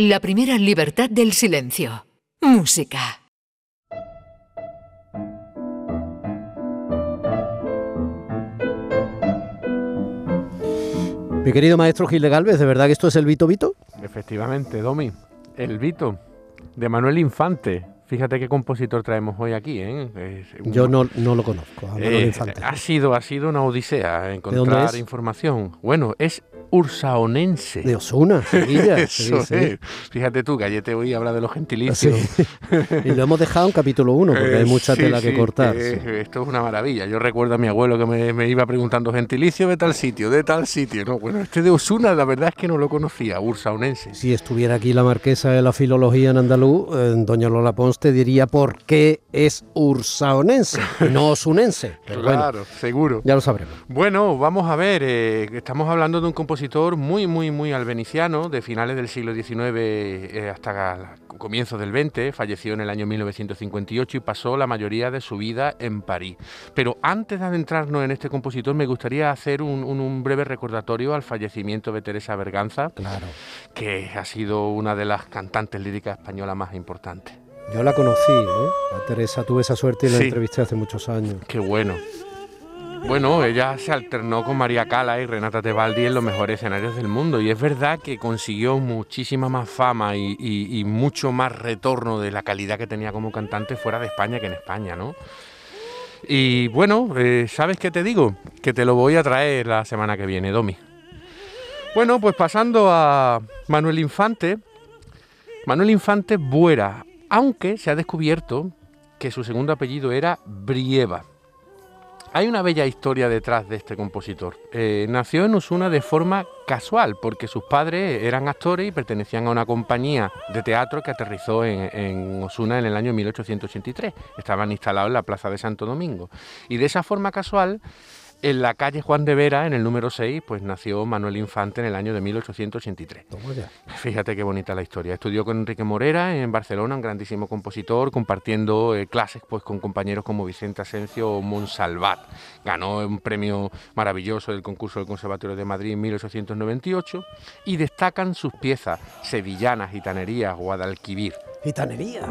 La primera libertad del silencio. Música. Mi querido maestro Gil de Galvez, ¿de verdad que esto es el Vito Vito? Efectivamente, Domi. El Vito, de Manuel Infante. Fíjate qué compositor traemos hoy aquí, ¿eh? Yo no, no, lo conozco. Eh, ha sido, ha sido una odisea encontrar información. Bueno, es ursaonense. De Osuna, Sevilla. Eso es. Fíjate tú, Gallete hoy habla de los gentilicios. y lo hemos dejado en capítulo 1 porque hay mucha tela que cortar. esto es una maravilla. Yo recuerdo a mi abuelo que me, iba preguntando gentilicio de tal sitio, de tal sitio. No, bueno, este de Osuna la verdad es que no lo conocía, ursaonense. Si estuviera aquí la marquesa de la filología en andaluz, eh, doña Lola Pons te diría por qué es ursaonense, no osunense. claro, seguro. Ya lo sabremos. Bueno, vamos a ver, eh, estamos hablando de un compositor muy, muy, muy albeniciano, de finales del siglo XIX eh, hasta comienzos del XX, falleció en el año 1958 y pasó la mayoría de su vida en París. Pero antes de adentrarnos en este compositor, me gustaría hacer un, breve recordatorio al fallecimiento de Teresa Berganza, claro. que ha sido una de las cantantes líricas españolas más importantes. Yo la conocí, ¿eh? A Teresa tuve esa suerte y la entrevisté hace muchos años. Qué bueno. Bueno, ella se alternó con María Cala y Renata Tebaldi en los mejores escenarios del mundo y es verdad que consiguió muchísima más fama y, mucho más retorno de la calidad que tenía como cantante fuera de España que en España, ¿no? Y bueno, eh, ¿sabes qué te digo? Que te lo voy a traer la semana que viene, Domi. Bueno, pues pasando a Manuel Infante. Manuel Infante Buera, aunque se ha descubierto que su segundo apellido era Brieva. Hay una bella historia detrás de este compositor. Eh, nació en Osuna de forma casual, porque sus padres eran actores y pertenecían a una compañía de teatro que aterrizó en, en, Osuna en el año 1883. Estaban instalados en la Plaza de Santo Domingo. Y de esa forma casual en la calle Juan de Vera, en el número 6, pues nació Manuel Infante en el año de 1883. Fíjate qué bonita la historia. Estudió con Enrique Morera en Barcelona, un grandísimo compositor, compartiendo eh, clases pues, con compañeros como Vicente Asencio o Monsalvat. Ganó un premio maravilloso del concurso del Conservatorio de Madrid en 1898 y destacan sus piezas sevillanas, gitanerías, Guadalquivir. ¿Gitanería?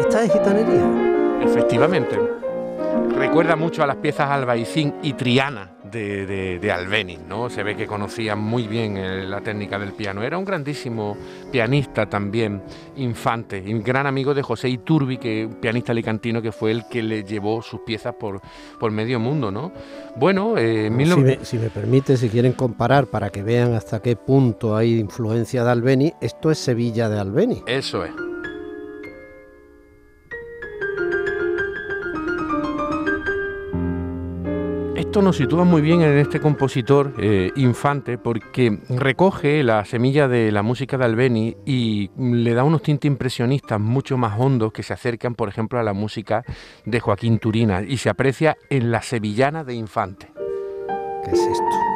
¿Esta es gitanería? Efectivamente recuerda mucho a las piezas Albaicín y Triana de, de, Albeniz, ¿no? Se ve que conocía muy bien la técnica del piano. Era un grandísimo pianista también, infante, y gran amigo de José Iturbi, que un pianista alicantino que fue el que le llevó sus piezas por, por medio mundo, ¿no? Bueno, eh, si, me, si, me, permite, si quieren comparar para que vean hasta qué punto hay influencia de Albeniz, esto es Sevilla de Albeniz. Eso es. Esto nos sitúa muy bien en este compositor eh, infante porque recoge la semilla de la música de Albeni y le da unos tintes impresionistas mucho más hondos que se acercan, por ejemplo, a la música de Joaquín Turina y se aprecia en la sevillana de Infante. ¿Qué es esto?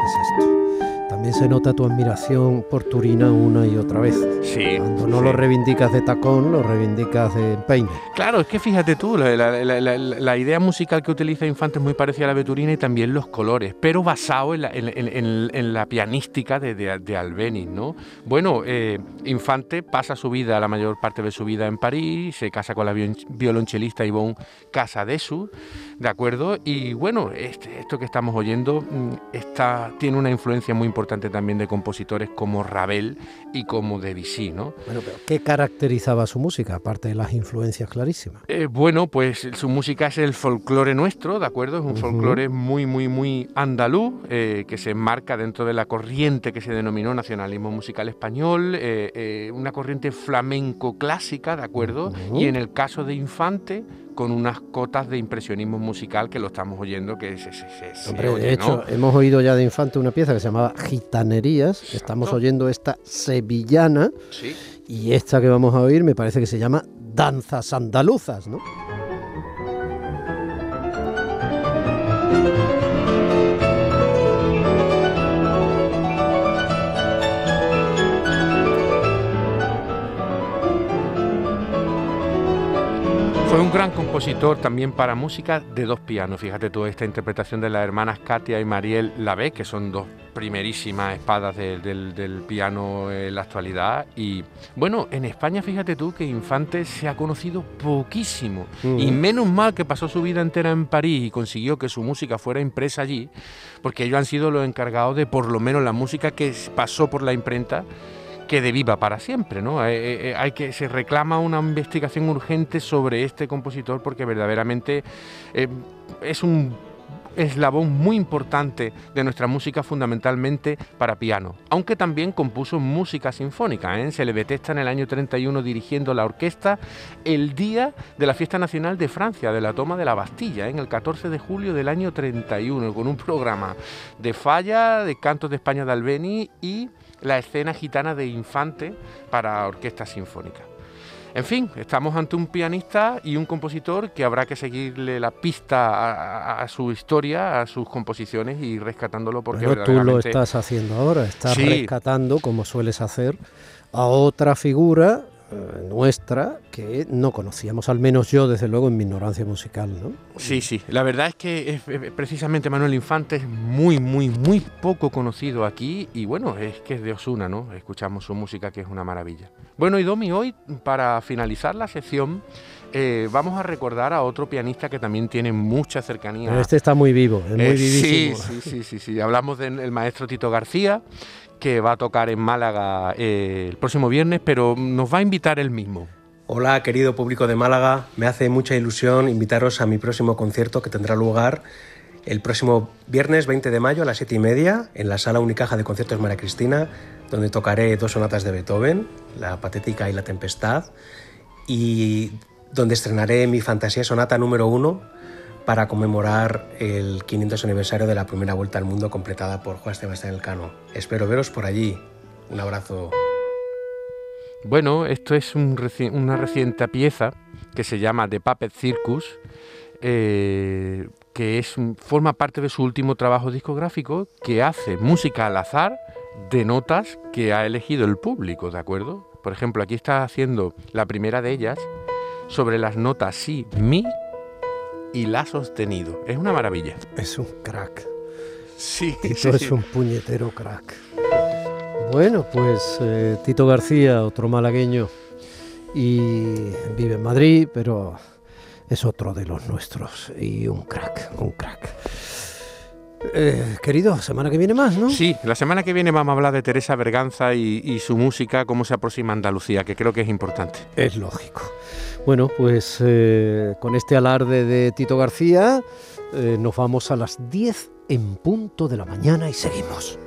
También se nota tu admiración por Turina una y otra vez. Sí. Cuando no lo reivindicas de tacón, lo reivindicas de peine. Claro, es que fíjate tú, la, idea musical que utiliza Infante es muy parecida a la de Turina y también los colores, pero basado en la, pianística de, de, Albeniz, ¿no? Bueno, eh, Infante pasa su vida, la mayor parte de su vida en París, se casa con la violonchelista Yvonne Casadesu, ¿de acuerdo? Y bueno, este, esto que estamos oyendo mm, está, tiene una influencia muy importante también de compositores como Ravel y como Debussy, ¿no? Bueno, pero ¿qué caracterizaba su música, aparte de las influencias clarísimas? Eh, bueno, pues su música es el folclore nuestro, ¿de acuerdo? Es un folclore muy, muy, muy andaluz, eh, que se enmarca dentro de la corriente que se denominó nacionalismo musical español, eh, una corriente flamenco clásica, ¿de acuerdo? Y en el caso de Infante, con unas cotas de impresionismo musical que lo estamos oyendo que se, De hecho, hemos oído ya de Infante una pieza que se llamaba Gitanerías, estamos oyendo esta sevillana. Y esta que vamos a oír me parece que se llama Danzas Andaluzas, ¿no? Fue un gran compositor también para música de dos pianos. Fíjate toda esta interpretación de las hermanas Katia y Mariel Lavé, que son dos primerísimas espadas del, piano en la actualidad. Y bueno, en España fíjate tú que Infante se ha conocido poquísimo. Y menos mal que pasó su vida entera en París y consiguió que su música fuera impresa allí, porque ellos han sido los encargados de por lo menos la música que pasó por la imprenta de viva para siempre, ¿no? Eh, eh, eh, hay que, se reclama una investigación urgente sobre este compositor porque verdaderamente es un eslabón muy importante de nuestra música fundamentalmente para piano, aunque también compuso música sinfónica. Se le detesta en el año 31 dirigiendo la orquesta el día de la fiesta nacional de Francia, de la toma de la Bastilla, en el 14 de julio del año 31, con un programa de falla, de cantos de España de Albeni y la escena gitana de Infante para orquesta sinfónica. En fin, estamos ante un pianista y un compositor que habrá que seguirle la pista a, su historia, a sus composiciones y rescatándolo porque Pero tú lo estás haciendo ahora, estás rescatando, como sueles hacer, a otra figura eh, nuestra que no conocíamos, al menos yo desde luego en mi ignorancia musical. ¿no? Sí, sí, la verdad es que precisamente Manuel Infante es muy, muy, muy poco conocido aquí y bueno, es que es de Osuna, ¿no? Escuchamos su música que es una maravilla. Bueno, y Domi, hoy para finalizar la sección eh, vamos a recordar a otro pianista que también tiene mucha cercanía. este está muy vivo, es muy eh, vivísimo. Sí, sí, sí, sí, sí. Hablamos del maestro Tito García, que va a tocar en Málaga eh, el próximo viernes, pero nos va a invitar él mismo. Hola, querido público de Málaga. Me hace mucha ilusión invitaros a mi próximo concierto que tendrá lugar el próximo viernes 20 de mayo a las 7 y media en la Sala Unicaja de Conciertos María Cristina, donde tocaré dos sonatas de Beethoven, La Patética y La Tempestad, y donde estrenaré mi fantasía sonata número uno para conmemorar el 500 aniversario de la primera vuelta al mundo completada por Juan Sebastián Elcano. Espero veros por allí. Un abrazo. Bueno, esto es una reciente pieza que se llama The Puppet Circus, eh, que es, forma parte de su último trabajo discográfico, que hace música al azar de notas que ha elegido el público, ¿de acuerdo? Por ejemplo, aquí está haciendo la primera de ellas sobre las notas si, mi y la sostenido. Es una maravilla. Es un crack. Sí, Tito es un puñetero crack. Bueno, pues eh, Tito García, otro malagueño, y vive en Madrid, pero es otro de los nuestros y un crack, un crack. Eh, querido, semana que viene más, ¿no? Sí, la semana que viene vamos a hablar de Teresa Berganza y, su música, cómo se aproxima a Andalucía, que creo que es importante. Es lógico. Bueno, pues eh, con este alarde de Tito García eh, nos vamos a las 10 en punto de la mañana y seguimos.